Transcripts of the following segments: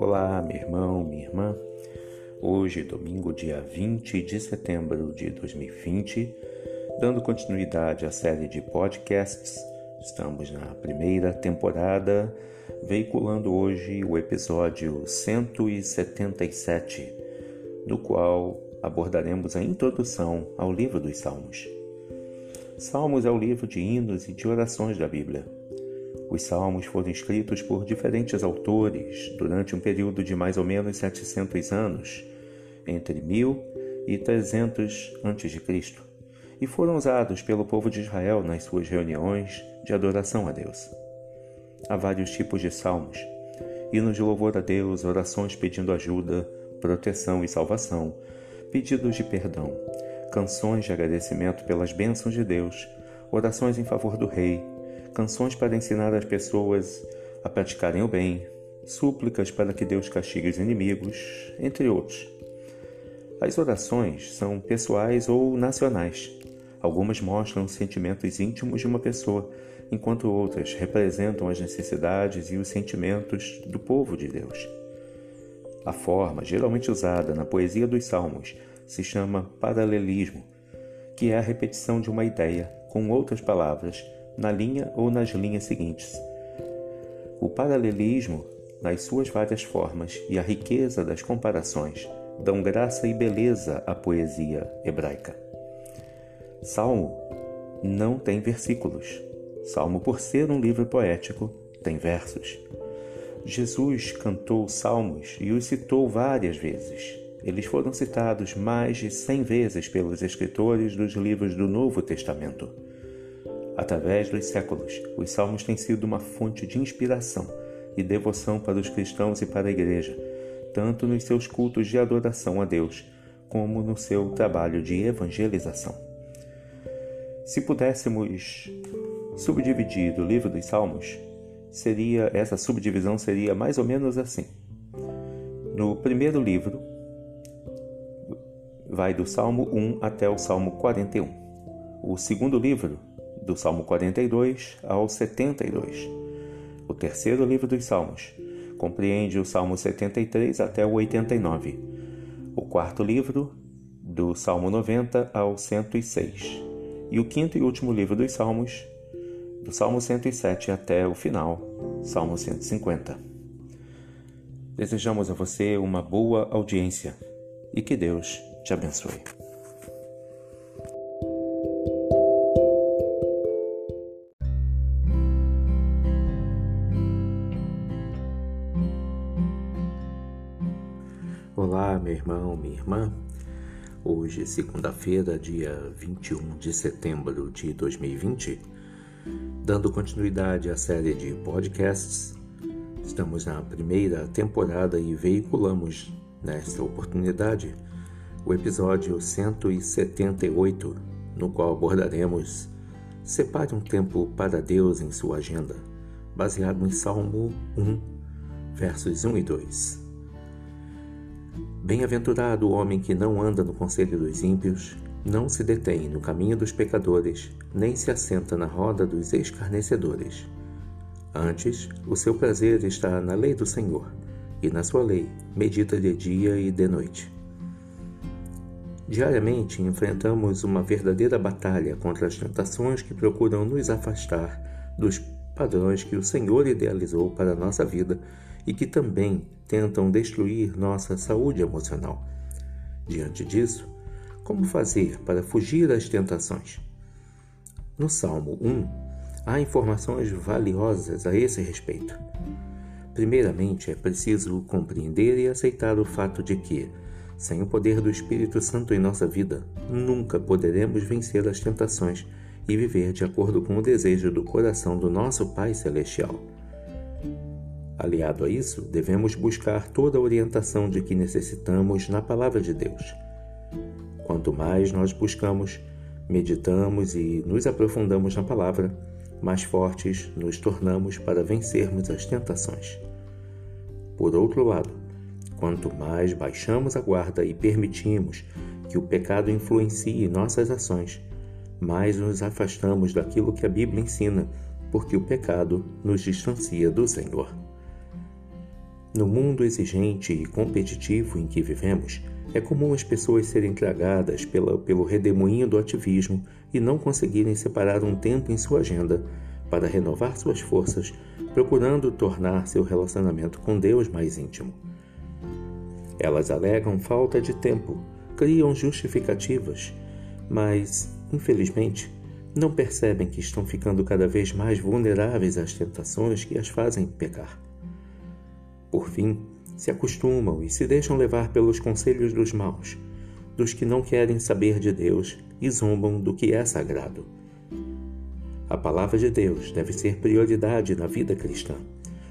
Olá, meu irmão, minha irmã. Hoje, domingo, dia 20 de setembro de 2020, dando continuidade à série de podcasts, estamos na primeira temporada, veiculando hoje o episódio 177, no qual abordaremos a introdução ao livro dos Salmos. Salmos é o livro de hinos e de orações da Bíblia os salmos foram escritos por diferentes autores durante um período de mais ou menos 700 anos, entre 1000 e 300 a.C., e foram usados pelo povo de Israel nas suas reuniões de adoração a Deus. Há vários tipos de salmos: hinos de louvor a Deus, orações pedindo ajuda, proteção e salvação, pedidos de perdão, canções de agradecimento pelas bênçãos de Deus, orações em favor do rei, canções para ensinar as pessoas a praticarem o bem, súplicas para que Deus castigue os inimigos, entre outros. As orações são pessoais ou nacionais. Algumas mostram sentimentos íntimos de uma pessoa, enquanto outras representam as necessidades e os sentimentos do povo de Deus. A forma geralmente usada na poesia dos Salmos se chama paralelismo, que é a repetição de uma ideia com outras palavras na linha ou nas linhas seguintes. O paralelismo, nas suas várias formas, e a riqueza das comparações dão graça e beleza à poesia hebraica. Salmo não tem versículos. Salmo, por ser um livro poético, tem versos. Jesus cantou salmos e os citou várias vezes. Eles foram citados mais de cem vezes pelos escritores dos livros do Novo Testamento. Através dos séculos, os salmos têm sido uma fonte de inspiração e devoção para os cristãos e para a igreja, tanto nos seus cultos de adoração a Deus, como no seu trabalho de evangelização. Se pudéssemos subdividir o livro dos Salmos, seria essa subdivisão seria mais ou menos assim. No primeiro livro, vai do Salmo 1 até o Salmo 41. O segundo livro do Salmo 42 ao 72. O terceiro livro dos Salmos compreende o Salmo 73 até o 89. O quarto livro, do Salmo 90 ao 106. E o quinto e último livro dos Salmos, do Salmo 107 até o final, Salmo 150. Desejamos a você uma boa audiência e que Deus te abençoe. Olá, meu irmão, minha irmã. Hoje, segunda-feira, dia 21 de setembro de 2020, dando continuidade à série de podcasts, estamos na primeira temporada e veiculamos nesta oportunidade o episódio 178, no qual abordaremos Separe um tempo para Deus em sua agenda, baseado em Salmo 1, versos 1 e 2. Bem-aventurado o homem que não anda no conselho dos ímpios, não se detém no caminho dos pecadores, nem se assenta na roda dos escarnecedores. Antes, o seu prazer está na lei do Senhor, e na sua lei medita de dia e de noite. Diariamente enfrentamos uma verdadeira batalha contra as tentações que procuram nos afastar dos padrões que o Senhor idealizou para a nossa vida e que também tentam destruir nossa saúde emocional. Diante disso, como fazer para fugir das tentações? No Salmo 1, há informações valiosas a esse respeito. Primeiramente, é preciso compreender e aceitar o fato de que, sem o poder do Espírito Santo em nossa vida, nunca poderemos vencer as tentações e viver de acordo com o desejo do coração do nosso Pai Celestial. Aliado a isso, devemos buscar toda a orientação de que necessitamos na Palavra de Deus. Quanto mais nós buscamos, meditamos e nos aprofundamos na Palavra, mais fortes nos tornamos para vencermos as tentações. Por outro lado, quanto mais baixamos a guarda e permitimos que o pecado influencie nossas ações, mais nos afastamos daquilo que a Bíblia ensina, porque o pecado nos distancia do Senhor. No mundo exigente e competitivo em que vivemos, é comum as pessoas serem tragadas pela, pelo redemoinho do ativismo e não conseguirem separar um tempo em sua agenda para renovar suas forças, procurando tornar seu relacionamento com Deus mais íntimo. Elas alegam falta de tempo, criam justificativas, mas, infelizmente, não percebem que estão ficando cada vez mais vulneráveis às tentações que as fazem pecar. Por fim, se acostumam e se deixam levar pelos conselhos dos maus, dos que não querem saber de Deus e zombam do que é sagrado. A palavra de Deus deve ser prioridade na vida cristã.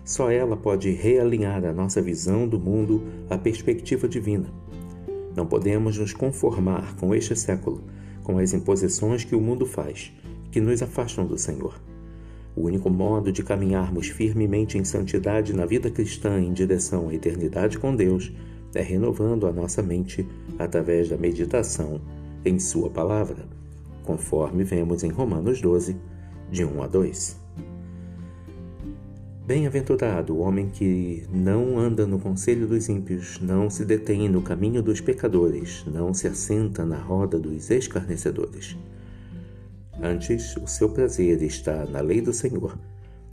Só ela pode realinhar a nossa visão do mundo à perspectiva divina. Não podemos nos conformar com este século, com as imposições que o mundo faz, que nos afastam do Senhor. O único modo de caminharmos firmemente em santidade na vida cristã em direção à eternidade com Deus é renovando a nossa mente através da meditação em Sua palavra, conforme vemos em Romanos 12, de 1 a 2. Bem-aventurado o homem que não anda no conselho dos ímpios, não se detém no caminho dos pecadores, não se assenta na roda dos escarnecedores. Antes, o seu prazer está na lei do Senhor,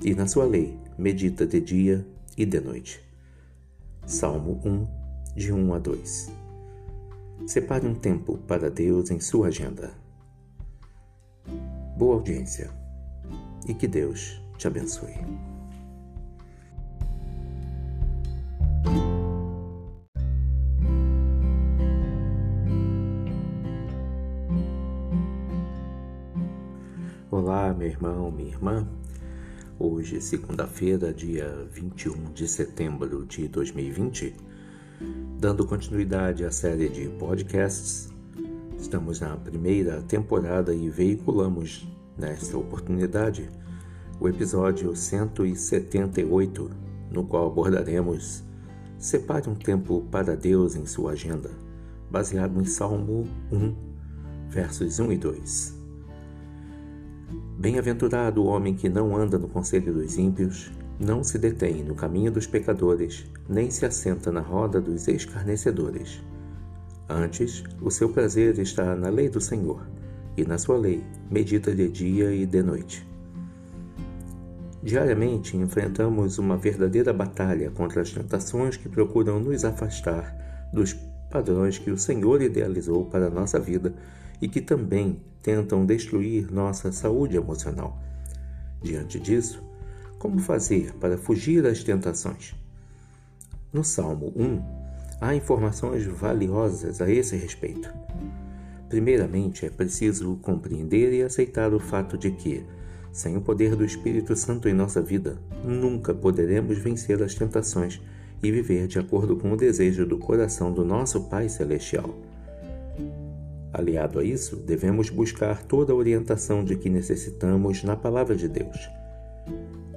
e na sua lei medita de dia e de noite. Salmo 1, de 1 a 2. Separe um tempo para Deus em sua agenda. Boa audiência e que Deus te abençoe. Olá, meu irmão, minha irmã. Hoje, segunda-feira, dia 21 de setembro de 2020, dando continuidade à série de podcasts, estamos na primeira temporada e veiculamos nesta oportunidade o episódio 178, no qual abordaremos Separe um tempo para Deus em sua agenda, baseado em Salmo 1, versos 1 e 2. Bem-aventurado o homem que não anda no conselho dos ímpios, não se detém no caminho dos pecadores, nem se assenta na roda dos escarnecedores. Antes, o seu prazer está na lei do Senhor, e na sua lei medita de dia e de noite. Diariamente enfrentamos uma verdadeira batalha contra as tentações que procuram nos afastar dos padrões que o Senhor idealizou para a nossa vida e que também tentam destruir nossa saúde emocional. Diante disso, como fazer para fugir das tentações? No Salmo 1, há informações valiosas a esse respeito. Primeiramente, é preciso compreender e aceitar o fato de que, sem o poder do Espírito Santo em nossa vida, nunca poderemos vencer as tentações e viver de acordo com o desejo do coração do nosso Pai Celestial. Aliado a isso, devemos buscar toda a orientação de que necessitamos na Palavra de Deus.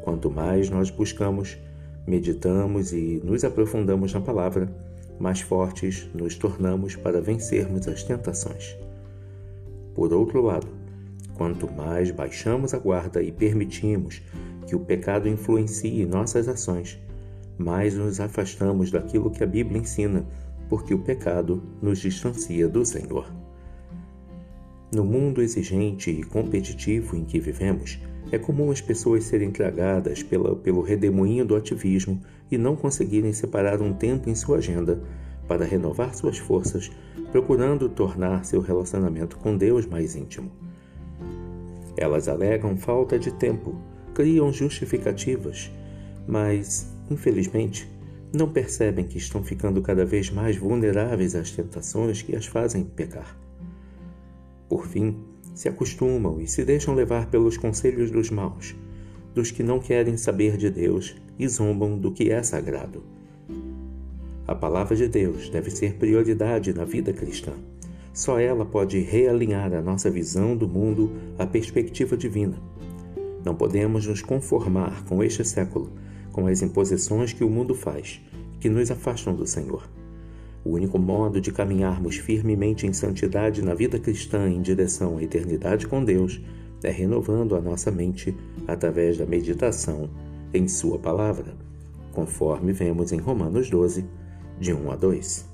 Quanto mais nós buscamos, meditamos e nos aprofundamos na Palavra, mais fortes nos tornamos para vencermos as tentações. Por outro lado, quanto mais baixamos a guarda e permitimos que o pecado influencie nossas ações, mais nos afastamos daquilo que a Bíblia ensina, porque o pecado nos distancia do Senhor. No mundo exigente e competitivo em que vivemos, é comum as pessoas serem tragadas pela, pelo redemoinho do ativismo e não conseguirem separar um tempo em sua agenda para renovar suas forças, procurando tornar seu relacionamento com Deus mais íntimo. Elas alegam falta de tempo, criam justificativas, mas, infelizmente, não percebem que estão ficando cada vez mais vulneráveis às tentações que as fazem pecar. Por fim, se acostumam e se deixam levar pelos conselhos dos maus, dos que não querem saber de Deus e zombam do que é sagrado. A palavra de Deus deve ser prioridade na vida cristã. Só ela pode realinhar a nossa visão do mundo à perspectiva divina. Não podemos nos conformar com este século, com as imposições que o mundo faz, que nos afastam do Senhor. O único modo de caminharmos firmemente em santidade na vida cristã em direção à eternidade com Deus é renovando a nossa mente através da meditação em Sua palavra, conforme vemos em Romanos 12, de 1 a 2.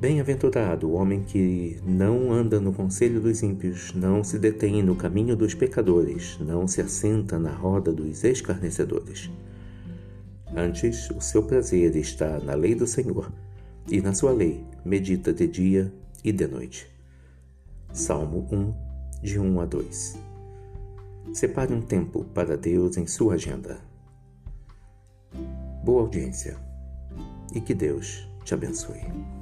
Bem-aventurado o homem que não anda no conselho dos ímpios, não se detém no caminho dos pecadores, não se assenta na roda dos escarnecedores. Antes, o seu prazer está na lei do Senhor, e na sua lei medita de dia e de noite. Salmo 1, de 1 a 2. Separe um tempo para Deus em sua agenda. Boa audiência e que Deus te abençoe.